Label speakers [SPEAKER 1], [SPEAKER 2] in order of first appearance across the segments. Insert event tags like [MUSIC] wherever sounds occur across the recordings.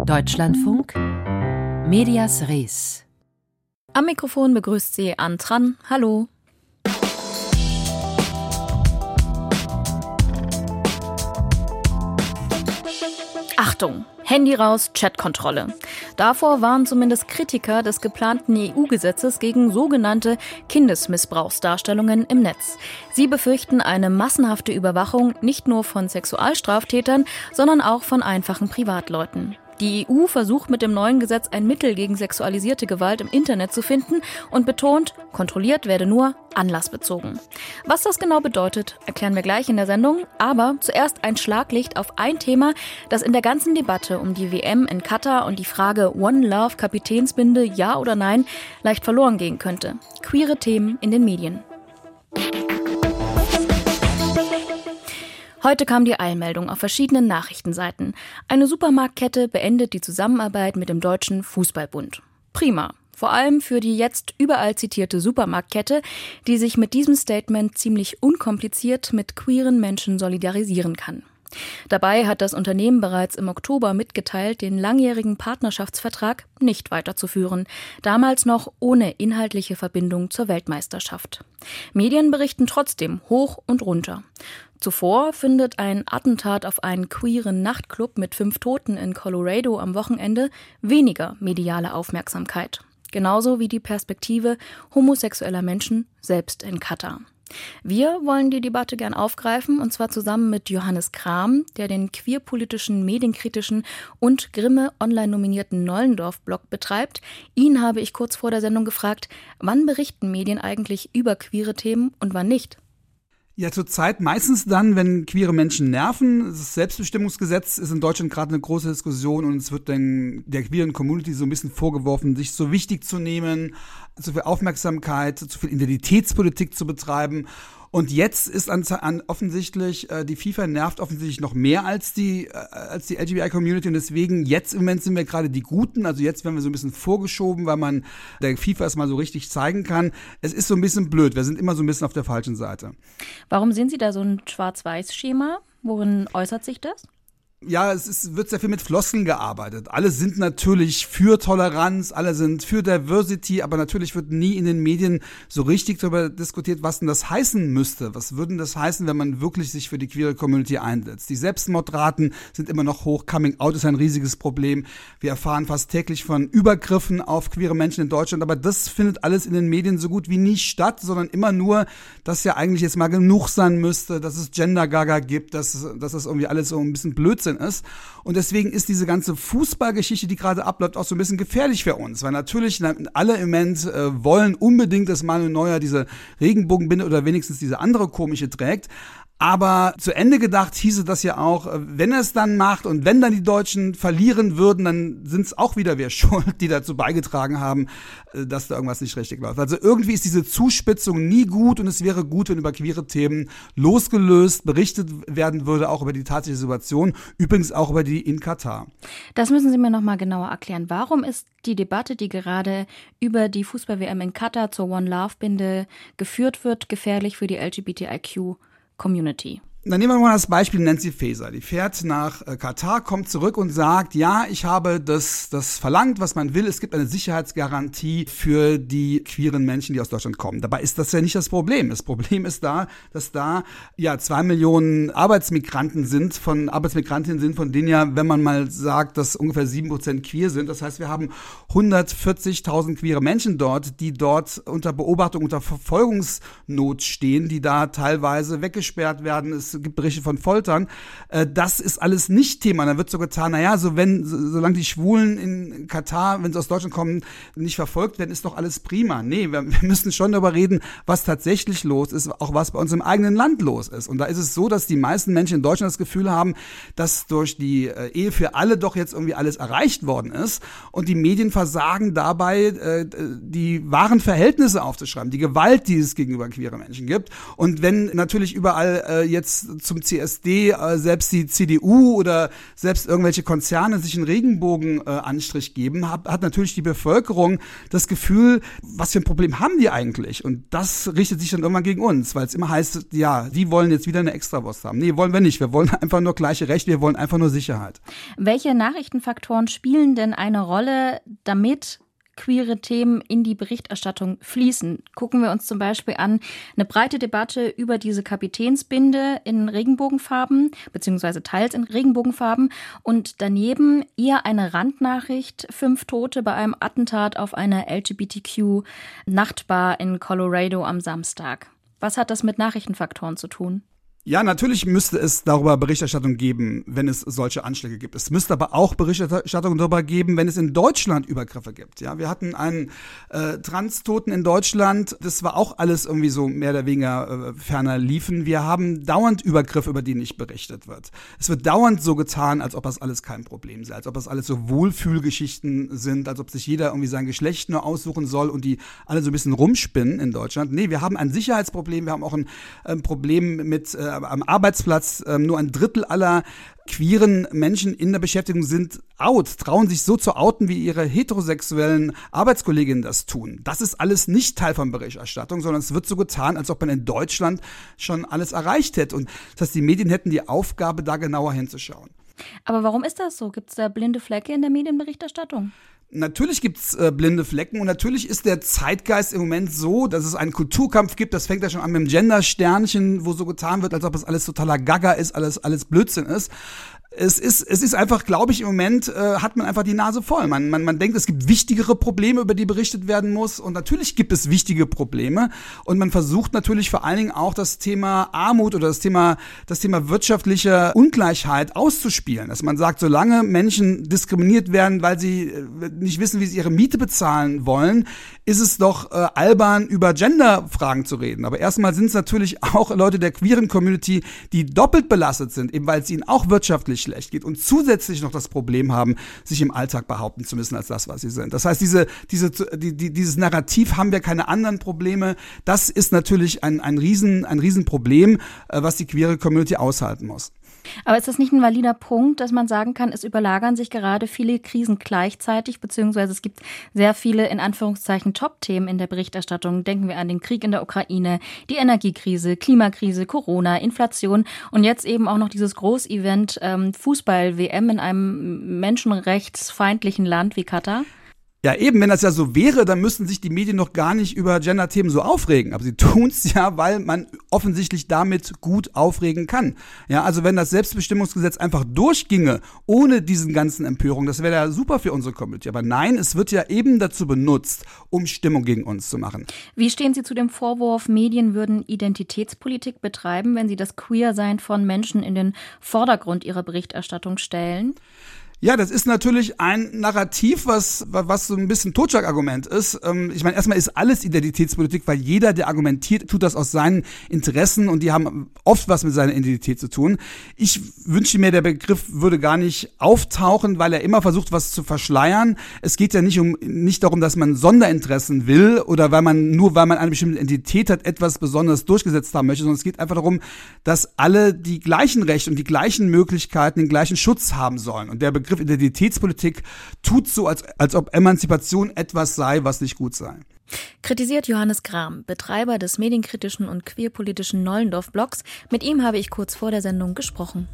[SPEAKER 1] Deutschlandfunk Medias Res.
[SPEAKER 2] Am Mikrofon begrüßt sie Antran. Hallo. Achtung! Handy raus, Chatkontrolle. Davor waren zumindest Kritiker des geplanten EU-Gesetzes gegen sogenannte Kindesmissbrauchsdarstellungen im Netz. Sie befürchten eine massenhafte Überwachung nicht nur von Sexualstraftätern, sondern auch von einfachen Privatleuten. Die EU versucht mit dem neuen Gesetz ein Mittel gegen sexualisierte Gewalt im Internet zu finden und betont, kontrolliert werde nur anlassbezogen. Was das genau bedeutet, erklären wir gleich in der Sendung, aber zuerst ein Schlaglicht auf ein Thema, das in der ganzen Debatte um die WM in Katar und die Frage One Love Kapitänsbinde ja oder nein leicht verloren gehen könnte. Queere Themen in den Medien. Heute kam die Eilmeldung auf verschiedenen Nachrichtenseiten. Eine Supermarktkette beendet die Zusammenarbeit mit dem Deutschen Fußballbund. Prima. Vor allem für die jetzt überall zitierte Supermarktkette, die sich mit diesem Statement ziemlich unkompliziert mit queeren Menschen solidarisieren kann. Dabei hat das Unternehmen bereits im Oktober mitgeteilt, den langjährigen Partnerschaftsvertrag nicht weiterzuführen, damals noch ohne inhaltliche Verbindung zur Weltmeisterschaft. Medien berichten trotzdem hoch und runter. Zuvor findet ein Attentat auf einen queeren Nachtclub mit fünf Toten in Colorado am Wochenende weniger mediale Aufmerksamkeit. Genauso wie die Perspektive homosexueller Menschen selbst in Katar. Wir wollen die Debatte gern aufgreifen, und zwar zusammen mit Johannes Kram, der den queerpolitischen, medienkritischen und Grimme online nominierten Nollendorf-Blog betreibt. Ihn habe ich kurz vor der Sendung gefragt, wann berichten Medien eigentlich über queere Themen und wann nicht?
[SPEAKER 3] Ja, zurzeit meistens dann, wenn queere Menschen nerven. Das Selbstbestimmungsgesetz ist in Deutschland gerade eine große Diskussion und es wird dann der queeren Community so ein bisschen vorgeworfen, sich so wichtig zu nehmen, zu viel Aufmerksamkeit, zu viel Identitätspolitik zu betreiben. Und jetzt ist an, an offensichtlich, äh, die FIFA nervt offensichtlich noch mehr als die, äh, als die LGBTI-Community. Und deswegen, jetzt im Moment sind wir gerade die Guten. Also jetzt werden wir so ein bisschen vorgeschoben, weil man der FIFA es mal so richtig zeigen kann. Es ist so ein bisschen blöd. Wir sind immer so ein bisschen auf der falschen Seite.
[SPEAKER 2] Warum sehen Sie da so ein Schwarz-Weiß-Schema? Worin äußert sich das?
[SPEAKER 3] Ja, es ist, wird sehr viel mit Floskeln gearbeitet. Alle sind natürlich für Toleranz, alle sind für Diversity, aber natürlich wird nie in den Medien so richtig darüber diskutiert, was denn das heißen müsste. Was würden das heißen, wenn man wirklich sich für die queere Community einsetzt? Die Selbstmordraten sind immer noch hoch. Coming out ist ein riesiges Problem. Wir erfahren fast täglich von Übergriffen auf queere Menschen in Deutschland, aber das findet alles in den Medien so gut wie nie statt, sondern immer nur, dass ja eigentlich jetzt mal genug sein müsste, dass es Gender Gaga gibt, dass, dass das irgendwie alles so ein bisschen Blödsinn Blödsinn ist. Und deswegen ist diese ganze Fußballgeschichte, die gerade abläuft, auch so ein bisschen gefährlich für uns. Weil natürlich alle im Moment äh, wollen unbedingt, dass Manuel Neuer diese Regenbogenbinde oder wenigstens diese andere komische trägt. Aber zu Ende gedacht hieße das ja auch, äh, wenn er es dann macht und wenn dann die Deutschen verlieren würden, dann sind es auch wieder wir [LAUGHS] schuld, die dazu beigetragen haben, äh, dass da irgendwas nicht richtig läuft. Also irgendwie ist diese Zuspitzung nie gut und es wäre gut, wenn über queere Themen losgelöst berichtet werden würde, auch über die tatsächliche Situation, übrigens auch über die in Katar.
[SPEAKER 2] Das müssen Sie mir nochmal genauer erklären. Warum ist die Debatte, die gerade über die Fußball-WM in Katar zur One Love-Binde geführt wird, gefährlich für die LGBTIQ Community.
[SPEAKER 3] Dann nehmen wir mal das Beispiel Nancy Faeser. Die fährt nach äh, Katar, kommt zurück und sagt, ja, ich habe das, das verlangt, was man will. Es gibt eine Sicherheitsgarantie für die queeren Menschen, die aus Deutschland kommen. Dabei ist das ja nicht das Problem. Das Problem ist da, dass da ja zwei Millionen Arbeitsmigranten sind, von Arbeitsmigrantinnen sind, von denen ja, wenn man mal sagt, dass ungefähr sieben Prozent queer sind. Das heißt, wir haben 140.000 queere Menschen dort, die dort unter Beobachtung, unter Verfolgungsnot stehen, die da teilweise weggesperrt werden. Es gibt Berichte von Foltern. Äh, das ist alles nicht Thema. Da wird so getan, naja, so wenn, solange die Schwulen in Katar, wenn sie aus Deutschland kommen, nicht verfolgt werden, ist doch alles prima. Nee, wir, wir müssen schon darüber reden, was tatsächlich los ist, auch was bei uns im eigenen Land los ist. Und da ist es so, dass die meisten Menschen in Deutschland das Gefühl haben, dass durch die äh, Ehe für alle doch jetzt irgendwie alles erreicht worden ist. Und die Medien versagen dabei, äh, die wahren Verhältnisse aufzuschreiben, die Gewalt, die es gegenüber queeren Menschen gibt. Und wenn natürlich überall jetzt zum CSD äh, selbst die CDU oder selbst irgendwelche Konzerne sich einen Regenbogenanstrich äh, geben, hat, hat natürlich die Bevölkerung das Gefühl, was für ein Problem haben die eigentlich? Und das richtet sich dann irgendwann gegen uns, weil es immer heißt, ja, die wollen jetzt wieder eine Extrawurst haben. Nee, wollen wir nicht. Wir wollen [LAUGHS] einfach nur gleiche Rechte, wir wollen einfach nur Sicherheit.
[SPEAKER 2] Welche Nachrichtenfaktoren spielen denn eine Rolle, damit queere Themen in die Berichterstattung fließen. Gucken wir uns zum Beispiel an eine breite Debatte über diese Kapitänsbinde in Regenbogenfarben, beziehungsweise teils in Regenbogenfarben und daneben eher eine Randnachricht, fünf Tote bei einem Attentat auf einer LGBTQ-Nachtbar in Colorado am Samstag. Was hat das mit Nachrichtenfaktoren zu tun?
[SPEAKER 3] Ja, natürlich müsste es darüber Berichterstattung geben, wenn es solche Anschläge gibt. Es müsste aber auch Berichterstattung darüber geben, wenn es in Deutschland Übergriffe gibt. Ja, wir hatten einen äh, Transtoten in Deutschland. Das war auch alles irgendwie so mehr oder weniger äh, ferner liefen. Wir haben dauernd Übergriffe, über die nicht berichtet wird. Es wird dauernd so getan, als ob das alles kein Problem sei, als ob das alles so Wohlfühlgeschichten sind, als ob sich jeder irgendwie sein Geschlecht nur aussuchen soll und die alle so ein bisschen rumspinnen in Deutschland. Nee, wir haben ein Sicherheitsproblem, wir haben auch ein, ein Problem mit äh, am Arbeitsplatz äh, nur ein Drittel aller queeren Menschen in der Beschäftigung sind out, trauen sich so zu outen, wie ihre heterosexuellen Arbeitskolleginnen das tun. Das ist alles nicht Teil von Berichterstattung, sondern es wird so getan, als ob man in Deutschland schon alles erreicht hätte. Und das heißt, die Medien hätten die Aufgabe, da genauer hinzuschauen.
[SPEAKER 2] Aber warum ist das so? Gibt es da blinde Flecke in der Medienberichterstattung?
[SPEAKER 3] Natürlich gibt's äh, blinde Flecken und natürlich ist der Zeitgeist im Moment so, dass es einen Kulturkampf gibt. Das fängt ja schon an mit dem Gender-Sternchen, wo so getan wird, als ob es alles totaler Gaga ist, alles alles Blödsinn ist es ist, es ist einfach, glaube ich, im Moment äh, hat man einfach die Nase voll. Man, man, man denkt, es gibt wichtigere Probleme, über die berichtet werden muss. Und natürlich gibt es wichtige Probleme. Und man versucht natürlich vor allen Dingen auch das Thema Armut oder das Thema, das Thema wirtschaftliche Ungleichheit auszuspielen. Dass man sagt, solange Menschen diskriminiert werden, weil sie äh, nicht wissen, wie sie ihre Miete bezahlen wollen, ist es doch äh, albern, über Genderfragen zu reden. Aber erstmal sind es natürlich auch Leute der queeren Community, die doppelt belastet sind, eben weil es ihnen auch wirtschaftlich schlecht geht und zusätzlich noch das Problem haben, sich im Alltag behaupten zu müssen als das, was sie sind. Das heißt, diese, diese, die, die, dieses Narrativ haben wir keine anderen Probleme. Das ist natürlich ein, ein, Riesen, ein Riesenproblem, äh, was die queere Community aushalten muss.
[SPEAKER 2] Aber ist das nicht ein valider Punkt, dass man sagen kann, es überlagern sich gerade viele Krisen gleichzeitig, beziehungsweise es gibt sehr viele in Anführungszeichen Top-Themen in der Berichterstattung. Denken wir an den Krieg in der Ukraine, die Energiekrise, Klimakrise, Corona, Inflation und jetzt eben auch noch dieses Großevent ähm, Fußball-WM in einem menschenrechtsfeindlichen Land wie Katar.
[SPEAKER 3] Ja, eben, wenn das ja so wäre, dann müssten sich die Medien noch gar nicht über Gender-Themen so aufregen. Aber sie [LAUGHS] tun's ja, weil man offensichtlich damit gut aufregen kann. Ja, also wenn das Selbstbestimmungsgesetz einfach durchginge, ohne diesen ganzen Empörungen, das wäre ja super für unsere Community. Aber nein, es wird ja eben dazu benutzt, um Stimmung gegen uns zu machen.
[SPEAKER 2] Wie stehen Sie zu dem Vorwurf, Medien würden Identitätspolitik betreiben, wenn sie das Queer-Sein von Menschen in den Vordergrund ihrer Berichterstattung stellen?
[SPEAKER 3] Ja, das ist natürlich ein Narrativ, was, was so ein bisschen Totschlagargument ist. Ähm, ich meine, erstmal ist alles Identitätspolitik, weil jeder, der argumentiert, tut das aus seinen Interessen und die haben oft was mit seiner Identität zu tun. Ich wünsche mir, der Begriff würde gar nicht auftauchen, weil er immer versucht, was zu verschleiern. Es geht ja nicht um, nicht darum, dass man Sonderinteressen will oder weil man, nur weil man eine bestimmte Identität hat, etwas besonders durchgesetzt haben möchte, sondern es geht einfach darum, dass alle die gleichen Rechte und die gleichen Möglichkeiten, den gleichen Schutz haben sollen. Und der Begriff Begriff Identitätspolitik tut so, als, als ob Emanzipation etwas sei, was nicht gut sei.
[SPEAKER 2] Kritisiert Johannes Kram, Betreiber des medienkritischen und queerpolitischen Nollendorf-Blogs. Mit ihm habe ich kurz vor der Sendung gesprochen.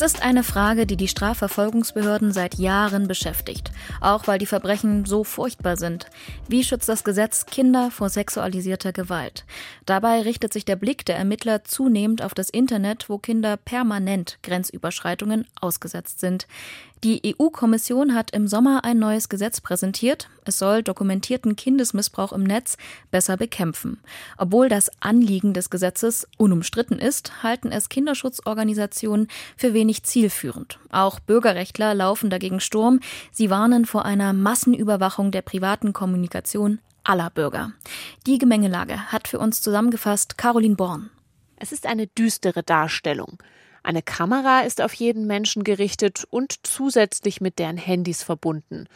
[SPEAKER 2] Es ist eine Frage, die die Strafverfolgungsbehörden seit Jahren beschäftigt, auch weil die Verbrechen so furchtbar sind. Wie schützt das Gesetz Kinder vor sexualisierter Gewalt? Dabei richtet sich der Blick der Ermittler zunehmend auf das Internet, wo Kinder permanent Grenzüberschreitungen ausgesetzt sind. Die EU-Kommission hat im Sommer ein neues Gesetz präsentiert. Es soll dokumentierten Kindesmissbrauch im Netz besser bekämpfen. Obwohl das Anliegen des Gesetzes unumstritten ist, halten es Kinderschutzorganisationen für wenig zielführend. Auch Bürgerrechtler laufen dagegen Sturm. Sie warnen vor einer Massenüberwachung der privaten Kommunikation aller Bürger. Die Gemengelage hat für uns zusammengefasst Caroline Born.
[SPEAKER 4] Es ist eine düstere Darstellung. Eine Kamera ist auf jeden Menschen gerichtet und zusätzlich mit deren Handys verbunden.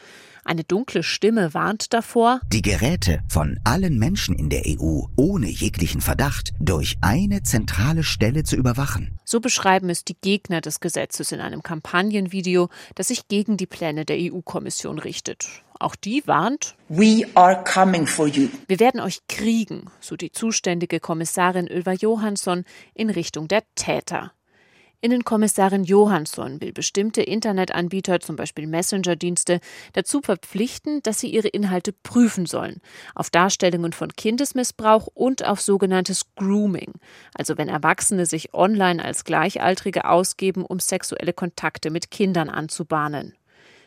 [SPEAKER 4] Eine dunkle Stimme warnt davor,
[SPEAKER 5] die Geräte von allen Menschen in der EU ohne jeglichen Verdacht durch eine zentrale Stelle zu überwachen.
[SPEAKER 4] So beschreiben es die Gegner des Gesetzes in einem Kampagnenvideo, das sich gegen die Pläne der EU-Kommission richtet. Auch die warnt,
[SPEAKER 6] We are coming for you.
[SPEAKER 4] Wir werden euch kriegen, so die zuständige Kommissarin Ylva Johansson in Richtung der Täter. Innenkommissarin Johansson will bestimmte Internetanbieter, zum Beispiel Messenger-Dienste, dazu verpflichten, dass sie ihre Inhalte prüfen sollen. Auf Darstellungen von Kindesmissbrauch und auf sogenanntes Grooming. Also wenn Erwachsene sich online als Gleichaltrige ausgeben, um sexuelle Kontakte mit Kindern anzubahnen.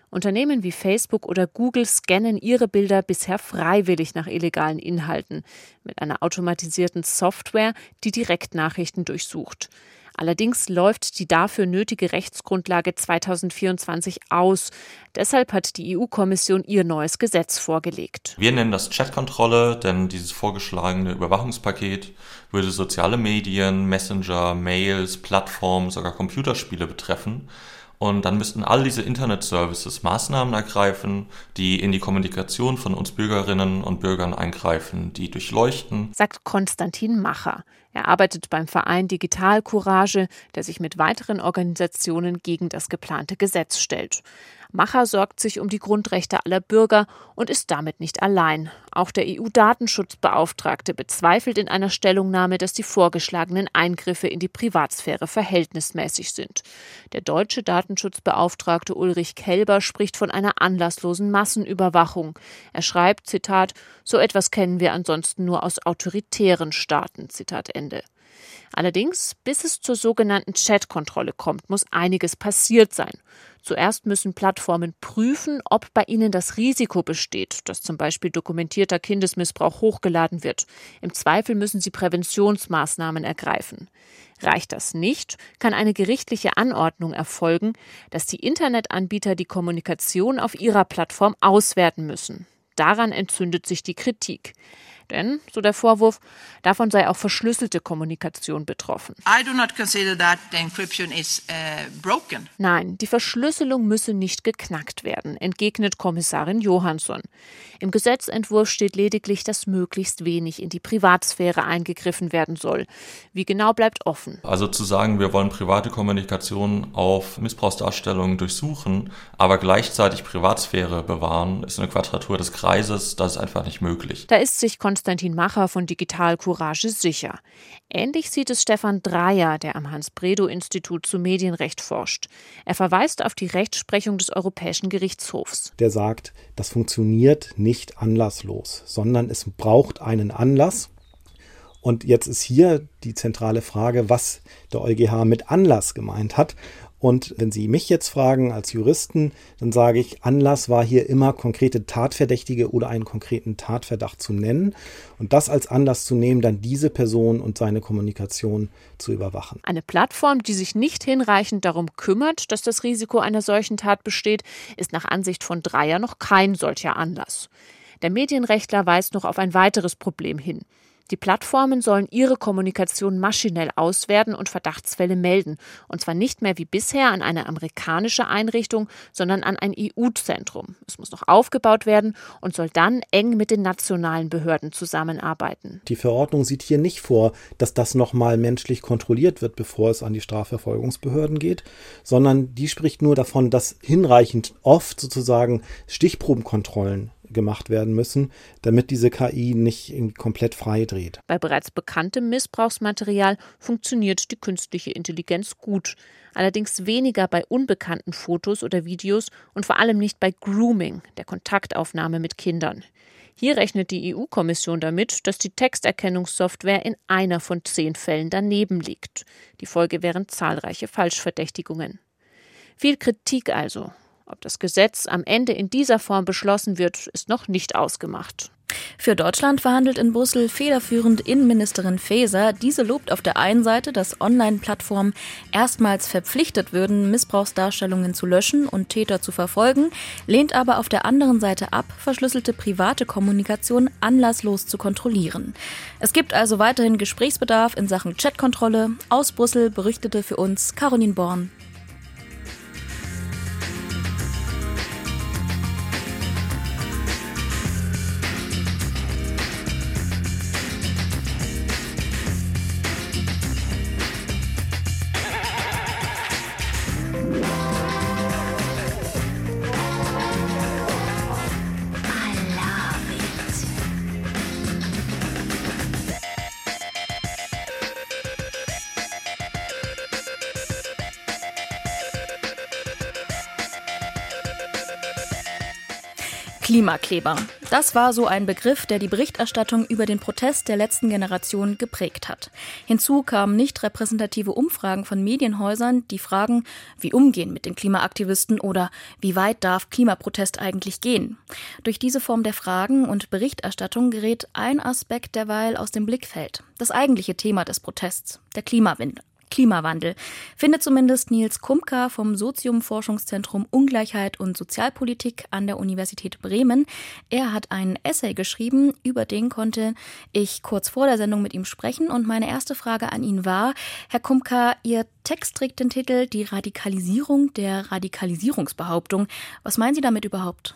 [SPEAKER 4] Unternehmen wie Facebook oder Google scannen ihre Bilder bisher freiwillig nach illegalen Inhalten mit einer automatisierten Software, die Direktnachrichten durchsucht. Allerdings läuft die dafür nötige Rechtsgrundlage 2024 aus. Deshalb hat die EU-Kommission ihr neues Gesetz vorgelegt.
[SPEAKER 7] Wir nennen das Chatkontrolle, denn dieses vorgeschlagene Überwachungspaket würde soziale Medien, Messenger, Mails, Plattformen, sogar Computerspiele betreffen. Und dann müssten all diese Internet-Services Maßnahmen ergreifen, die in die Kommunikation von uns Bürgerinnen und Bürgern eingreifen, die durchleuchten.
[SPEAKER 4] Sagt Konstantin Macher. Er arbeitet beim Verein Digital Courage, der sich mit weiteren Organisationen gegen das geplante Gesetz stellt. Macher sorgt sich um die Grundrechte aller Bürger und ist damit nicht allein. Auch der EU-Datenschutzbeauftragte bezweifelt in einer Stellungnahme, dass die vorgeschlagenen Eingriffe in die Privatsphäre verhältnismäßig sind. Der deutsche Datenschutzbeauftragte Ulrich Kelber spricht von einer anlasslosen Massenüberwachung. Er schreibt, Zitat, so etwas kennen wir ansonsten nur aus autoritären Staaten, Zitat Ende. Allerdings, bis es zur sogenannten Chat-Kontrolle kommt, muss einiges passiert sein. Zuerst müssen Plattformen prüfen, ob bei ihnen das Risiko besteht, dass zum Beispiel dokumentierter Kindesmissbrauch hochgeladen wird. Im Zweifel müssen sie Präventionsmaßnahmen ergreifen. Reicht das nicht, kann eine gerichtliche Anordnung erfolgen, dass die Internetanbieter die Kommunikation auf ihrer Plattform auswerten müssen. Daran entzündet sich die Kritik. Denn, so der Vorwurf, davon sei auch verschlüsselte Kommunikation betroffen.
[SPEAKER 6] Is, uh,
[SPEAKER 4] Nein, die Verschlüsselung müsse nicht geknackt werden, entgegnet Kommissarin Johansson. Im Gesetzentwurf steht lediglich, dass möglichst wenig in die Privatsphäre eingegriffen werden soll. Wie genau bleibt offen.
[SPEAKER 7] Also zu sagen, wir wollen private Kommunikation auf Missbrauchsdarstellungen durchsuchen, aber gleichzeitig Privatsphäre bewahren, ist eine Quadratur des Kreises, das ist einfach nicht möglich.
[SPEAKER 4] Da ist sich Konstantin Macher von Digital Courage sicher. Ähnlich sieht es Stefan Dreyer, der am Hans-Bredow-Institut zu Medienrecht forscht. Er verweist auf die Rechtsprechung des Europäischen Gerichtshofs.
[SPEAKER 8] Der sagt, das funktioniert nicht anlasslos, sondern es braucht einen Anlass. Und jetzt ist hier die zentrale Frage, was der EuGH mit Anlass gemeint hat. Und wenn Sie mich jetzt fragen als Juristen, dann sage ich, Anlass war hier immer konkrete Tatverdächtige oder einen konkreten Tatverdacht zu nennen und das als Anlass zu nehmen, dann diese Person und seine Kommunikation zu überwachen.
[SPEAKER 4] Eine Plattform, die sich nicht hinreichend darum kümmert, dass das Risiko einer solchen Tat besteht, ist nach Ansicht von Dreier noch kein solcher Anlass. Der Medienrechtler weist noch auf ein weiteres Problem hin. Die Plattformen sollen ihre Kommunikation maschinell auswerten und Verdachtsfälle melden. Und zwar nicht mehr wie bisher an eine amerikanische Einrichtung, sondern an ein EU-Zentrum. Es muss noch aufgebaut werden und soll dann eng mit den nationalen Behörden zusammenarbeiten.
[SPEAKER 8] Die Verordnung sieht hier nicht vor, dass das nochmal menschlich kontrolliert wird, bevor es an die Strafverfolgungsbehörden geht, sondern die spricht nur davon, dass hinreichend oft sozusagen Stichprobenkontrollen gemacht werden müssen, damit diese KI nicht komplett frei dreht.
[SPEAKER 4] Bei bereits bekanntem Missbrauchsmaterial funktioniert die künstliche Intelligenz gut, allerdings weniger bei unbekannten Fotos oder Videos und vor allem nicht bei Grooming, der Kontaktaufnahme mit Kindern. Hier rechnet die EU-Kommission damit, dass die Texterkennungssoftware in einer von zehn Fällen daneben liegt. Die Folge wären zahlreiche Falschverdächtigungen. Viel Kritik also Ob das Gesetz am Ende in dieser Form beschlossen wird, ist noch nicht ausgemacht.
[SPEAKER 2] Für Deutschland verhandelt in Brüssel federführend Innenministerin Faeser. Diese lobt auf der einen Seite, dass Online-Plattformen erstmals verpflichtet würden, Missbrauchsdarstellungen zu löschen und Täter zu verfolgen, lehnt aber auf der anderen Seite ab, verschlüsselte private Kommunikation anlasslos zu kontrollieren. Es gibt also weiterhin Gesprächsbedarf in Sachen Chatkontrolle. Aus Brüssel berichtete für uns Caroline Born. Klimakleber. Das war so ein Begriff, der die Berichterstattung über den Protest der letzten Generation geprägt hat. Hinzu kamen nicht repräsentative Umfragen von Medienhäusern, die fragen, wie umgehen mit den Klimaaktivisten oder wie weit darf Klimaprotest eigentlich gehen. Durch diese Form der Fragen und Berichterstattung gerät ein Aspekt derweil aus dem Blickfeld. Das eigentliche Thema des Protests, der Klimawandel. Klimawandel, findet zumindest Nils Kumka vom Sozium-Forschungszentrum Ungleichheit und Sozialpolitik an der Universität Bremen. Er hat einen Essay geschrieben, über den konnte ich kurz vor der Sendung mit ihm sprechen und meine erste Frage an ihn war, Herr Kumka, Ihr Text trägt den Titel Die Radikalisierung der Radikalisierungsbehauptung. Was meinen Sie damit überhaupt?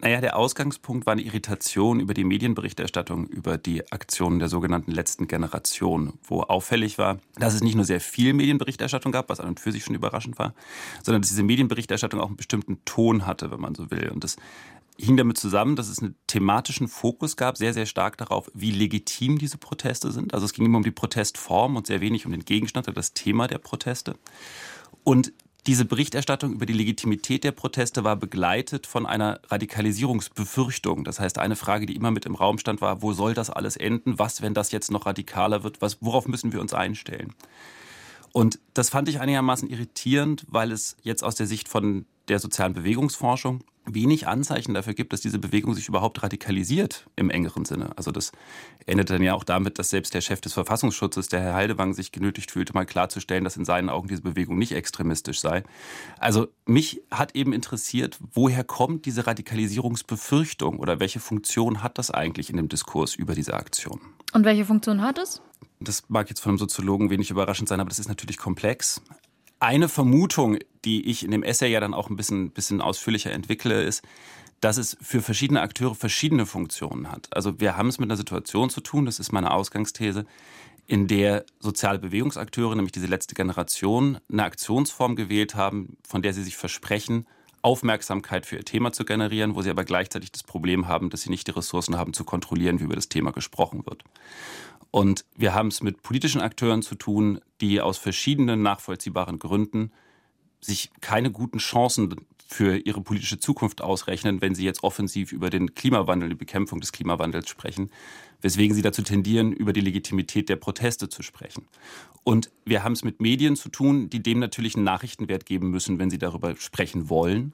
[SPEAKER 9] Naja, der Ausgangspunkt war eine Irritation über die Medienberichterstattung über die Aktionen der sogenannten letzten Generation, wo auffällig war, dass es nicht nur sehr viel Medienberichterstattung gab, was an und für sich schon überraschend war, sondern dass diese Medienberichterstattung auch einen bestimmten Ton hatte, wenn man so will. Und das hing damit zusammen, dass es einen thematischen Fokus gab, sehr, sehr stark darauf, wie legitim diese Proteste sind. Also es ging immer um die Protestform und sehr wenig um den Gegenstand oder das Thema der Proteste. Und diese Berichterstattung über die Legitimität der Proteste war begleitet von einer Radikalisierungsbefürchtung. Das heißt, eine Frage, die immer mit im Raum stand, war, wo soll das alles enden? Was, wenn das jetzt noch radikaler wird? Was, worauf müssen wir uns einstellen? Und das fand ich einigermaßen irritierend, weil es jetzt aus der Sicht von der sozialen Bewegungsforschung wenig Anzeichen dafür gibt, dass diese Bewegung sich überhaupt radikalisiert im engeren Sinne. Also das endet dann ja auch damit, dass selbst der Chef des Verfassungsschutzes, der Herr Heidewang, sich genötigt fühlte, mal klarzustellen, dass in seinen Augen diese Bewegung nicht extremistisch sei. Also mich hat eben interessiert, woher kommt diese Radikalisierungsbefürchtung oder welche Funktion hat das eigentlich in dem Diskurs über diese Aktion?
[SPEAKER 2] Und welche Funktion hat es?
[SPEAKER 9] Das mag jetzt von einem Soziologen wenig überraschend sein, aber das ist natürlich komplex. Eine Vermutung, die ich in dem Essay ja dann auch ein bisschen, bisschen ausführlicher entwickle, ist, dass es für verschiedene Akteure verschiedene Funktionen hat. Also wir haben es mit einer Situation zu tun, das ist meine Ausgangsthese, in der soziale Bewegungsakteure, nämlich diese letzte Generation, eine Aktionsform gewählt haben, von der sie sich versprechen, Aufmerksamkeit für ihr Thema zu generieren, wo sie aber gleichzeitig das Problem haben, dass sie nicht die Ressourcen haben zu kontrollieren, wie über das Thema gesprochen wird. Und wir haben es mit politischen Akteuren zu tun, die aus verschiedenen nachvollziehbaren Gründen sich keine guten Chancen für ihre politische Zukunft ausrechnen, wenn sie jetzt offensiv über den Klimawandel, die Bekämpfung des Klimawandels sprechen, weswegen sie dazu tendieren, über die Legitimität der Proteste zu sprechen. Und wir haben es mit Medien zu tun, die dem natürlich einen Nachrichtenwert geben müssen, wenn sie darüber sprechen wollen.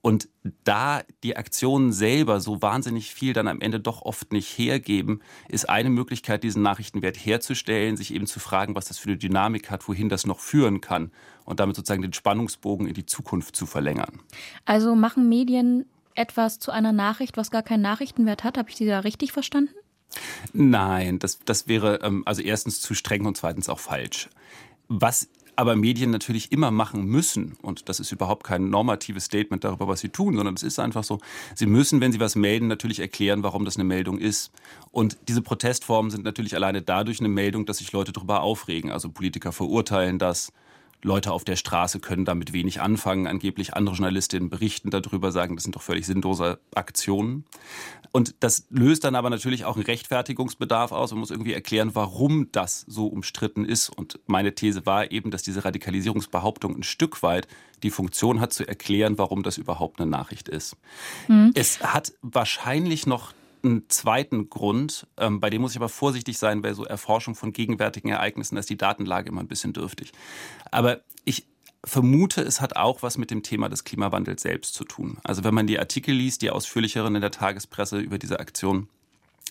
[SPEAKER 9] Und da die Aktionen selber so wahnsinnig viel dann am Ende doch oft nicht hergeben, ist eine Möglichkeit, diesen Nachrichtenwert herzustellen, sich eben zu fragen, was das für eine Dynamik hat, wohin das noch führen kann und damit sozusagen den Spannungsbogen in die Zukunft zu verlängern.
[SPEAKER 2] Also machen Medien etwas zu einer Nachricht, was gar keinen Nachrichtenwert hat? Habe ich Sie da richtig verstanden?
[SPEAKER 9] Nein, das, das wäre ähm, also erstens zu streng und zweitens auch falsch. Was aber Medien natürlich immer machen müssen, und das ist überhaupt kein normatives Statement darüber, was sie tun, sondern es ist einfach so, sie müssen, wenn sie was melden, natürlich erklären, warum das eine Meldung ist. Und diese Protestformen sind natürlich alleine dadurch eine Meldung, dass sich Leute darüber aufregen. Also Politiker verurteilen das, Leute auf der Straße können damit wenig anfangen. Angeblich andere Journalistinnen berichten darüber, sagen, das sind doch völlig sinnlose Aktionen. Und das löst dann aber natürlich auch einen Rechtfertigungsbedarf aus. Man muss irgendwie erklären, warum das so umstritten ist. Und meine These war eben, dass diese Radikalisierungsbehauptung ein Stück weit die Funktion hat, zu erklären, warum das überhaupt eine Nachricht ist. Mhm. Es hat wahrscheinlich noch einen zweiten Grund, ähm, bei dem muss ich aber vorsichtig sein bei so Erforschung von gegenwärtigen Ereignissen, ist die Datenlage immer ein bisschen dürftig. Aber ich vermute, es hat auch was mit dem Thema des Klimawandels selbst zu tun. Also wenn man die Artikel liest, die ausführlicheren in der Tagespresse über diese Aktion,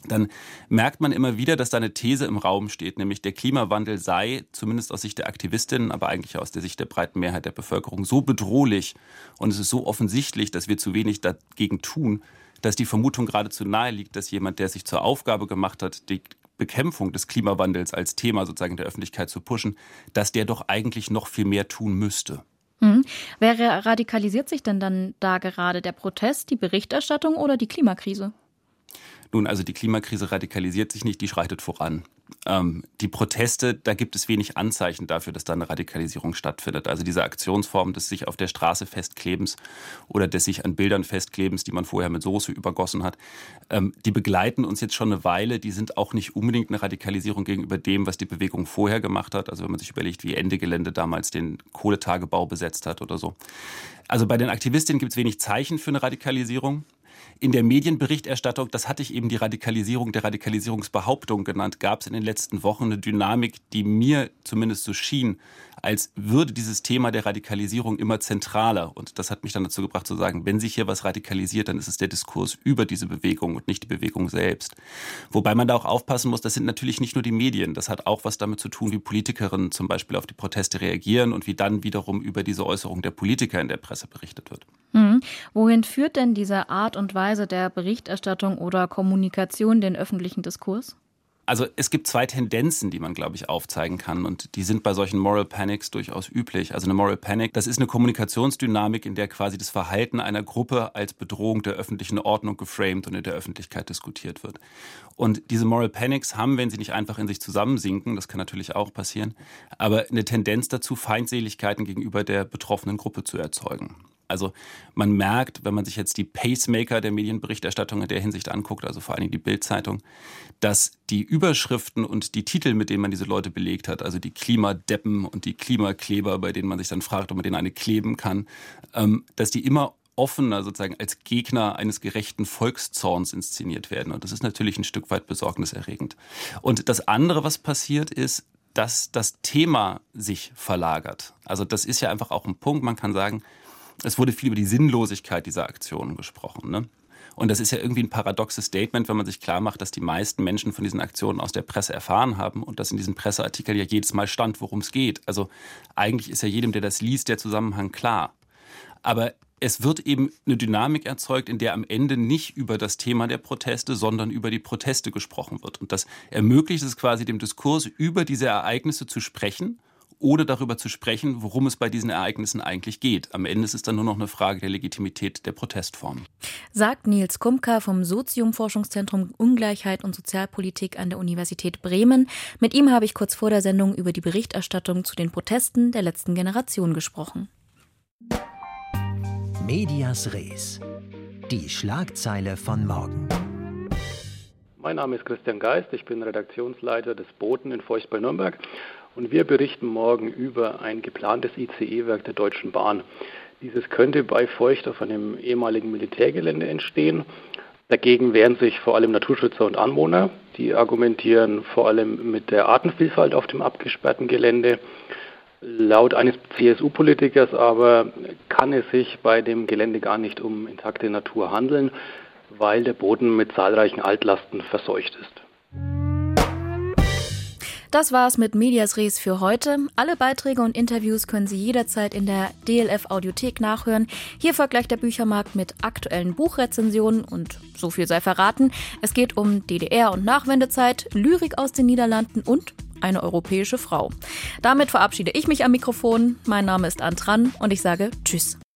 [SPEAKER 9] dann merkt man immer wieder, dass da eine These im Raum steht, nämlich der Klimawandel sei, zumindest aus Sicht der Aktivistinnen, aber eigentlich aus der Sicht der breiten Mehrheit der Bevölkerung, so bedrohlich und es ist so offensichtlich, dass wir zu wenig dagegen tun, dass die Vermutung geradezu nahe liegt, dass jemand, der sich zur Aufgabe gemacht hat, die Bekämpfung des Klimawandels als Thema sozusagen in der Öffentlichkeit zu pushen, dass der doch eigentlich noch viel mehr tun müsste.
[SPEAKER 2] Hm. Wer radikalisiert sich denn dann da gerade? Der Protest, die Berichterstattung oder die Klimakrise?
[SPEAKER 9] Nun, also die Klimakrise radikalisiert sich nicht, die schreitet voran. Ähm, die Proteste, da gibt es wenig Anzeichen dafür, dass da eine Radikalisierung stattfindet. Also diese Aktionsform des sich auf der Straße festklebens oder des sich an Bildern festklebens, die man vorher mit Soße übergossen hat, ähm, die begleiten uns jetzt schon eine Weile. Die sind auch nicht unbedingt eine Radikalisierung gegenüber dem, was die Bewegung vorher gemacht hat. Also wenn man sich überlegt, wie Ende Gelände damals den Kohletagebau besetzt hat oder so. Also bei den Aktivistinnen gibt es wenig Zeichen für eine Radikalisierung in der Medienberichterstattung, das hatte ich eben die Radikalisierung der Radikalisierungsbehauptung genannt, gab es in den letzten Wochen eine Dynamik, die mir zumindest so schien, als würde dieses Thema der Radikalisierung immer zentraler. Und das hat mich dann dazu gebracht zu sagen, wenn sich hier was radikalisiert, dann ist es der Diskurs über diese Bewegung und nicht die Bewegung selbst. Wobei man da auch aufpassen muss, das sind natürlich nicht nur die Medien. Das hat auch was damit zu tun, wie Politikerinnen zum Beispiel auf die Proteste reagieren und wie dann wiederum über diese Äußerung der Politiker in der Presse berichtet wird.
[SPEAKER 2] Mhm. Wohin führt denn diese Art und Weise der Berichterstattung oder Kommunikation den öffentlichen Diskurs?
[SPEAKER 9] Also es gibt zwei Tendenzen, die man, glaube ich, aufzeigen kann und die sind bei solchen Moral Panics durchaus üblich. Also eine Moral Panic, das ist eine Kommunikationsdynamik, in der quasi das Verhalten einer Gruppe als Bedrohung der öffentlichen Ordnung geframed und in der Öffentlichkeit diskutiert wird. Und diese Moral Panics haben, wenn sie nicht einfach in sich zusammensinken, das kann natürlich auch passieren, aber eine Tendenz dazu, Feindseligkeiten gegenüber der betroffenen Gruppe zu erzeugen. Also man merkt, wenn man sich jetzt die Pacemaker der Medienberichterstattung in der Hinsicht anguckt, also vor allem die Bildzeitung, dass die Überschriften und die Titel, mit denen man diese Leute belegt hat, also die Klimadeppen und die Klimakleber, bei denen man sich dann fragt, ob man denen eine kleben kann, ähm, dass die immer offener sozusagen als Gegner eines gerechten Volkszorns inszeniert werden. Und das ist natürlich ein Stück weit besorgniserregend. Und das andere, was passiert, ist, dass das Thema sich verlagert. Also das ist ja einfach auch ein Punkt. Man kann sagen, es wurde viel über die Sinnlosigkeit dieser Aktionen gesprochen. Ne? Und das ist ja irgendwie ein paradoxes Statement, wenn man sich klar macht, dass die meisten Menschen von diesen Aktionen aus der Presse erfahren haben und dass in diesem Presseartikel ja jedes Mal stand, worum es geht. Also eigentlich ist ja jedem, der das liest, der Zusammenhang klar. Aber es wird eben eine Dynamik erzeugt, in der am Ende nicht über das Thema der Proteste, sondern über die Proteste gesprochen wird. Und das ermöglicht es quasi dem Diskurs, über diese Ereignisse zu sprechen ohne darüber zu sprechen, worum es bei diesen Ereignissen eigentlich geht. Am Ende ist es dann nur noch eine Frage der Legitimität der Protestform.
[SPEAKER 2] Sagt Nils Kumka vom Sozium-Forschungszentrum Ungleichheit und Sozialpolitik an der Universität Bremen. Mit ihm habe ich kurz vor der Sendung über die Berichterstattung zu den Protesten der letzten Generation gesprochen.
[SPEAKER 5] Medias Res. Die Schlagzeile von morgen.
[SPEAKER 10] Mein Name ist Christian Geist, ich bin Redaktionsleiter des Boten in Feucht bei Nürnberg und wir berichten morgen über ein geplantes ICE-Werk der Deutschen Bahn. Dieses könnte bei Feucht auf einem ehemaligen Militärgelände entstehen. Dagegen wehren sich vor allem Naturschützer und Anwohner. Die argumentieren vor allem mit der Artenvielfalt auf dem abgesperrten Gelände. Laut eines CSU-Politikers aber kann es sich bei dem Gelände gar nicht um intakte Natur handeln, weil der Boden mit zahlreichen Altlasten verseucht ist.
[SPEAKER 2] Das war's mit Medias Res für heute. Alle Beiträge und Interviews können Sie jederzeit in der DLF Audiothek nachhören. Hier gleich der Büchermarkt mit aktuellen Buchrezensionen und so viel sei verraten. Es geht um DDR und Nachwendezeit, Lyrik aus den Niederlanden und eine europäische Frau. Damit verabschiede ich mich am Mikrofon. Mein Name ist Antran und ich sage Tschüss.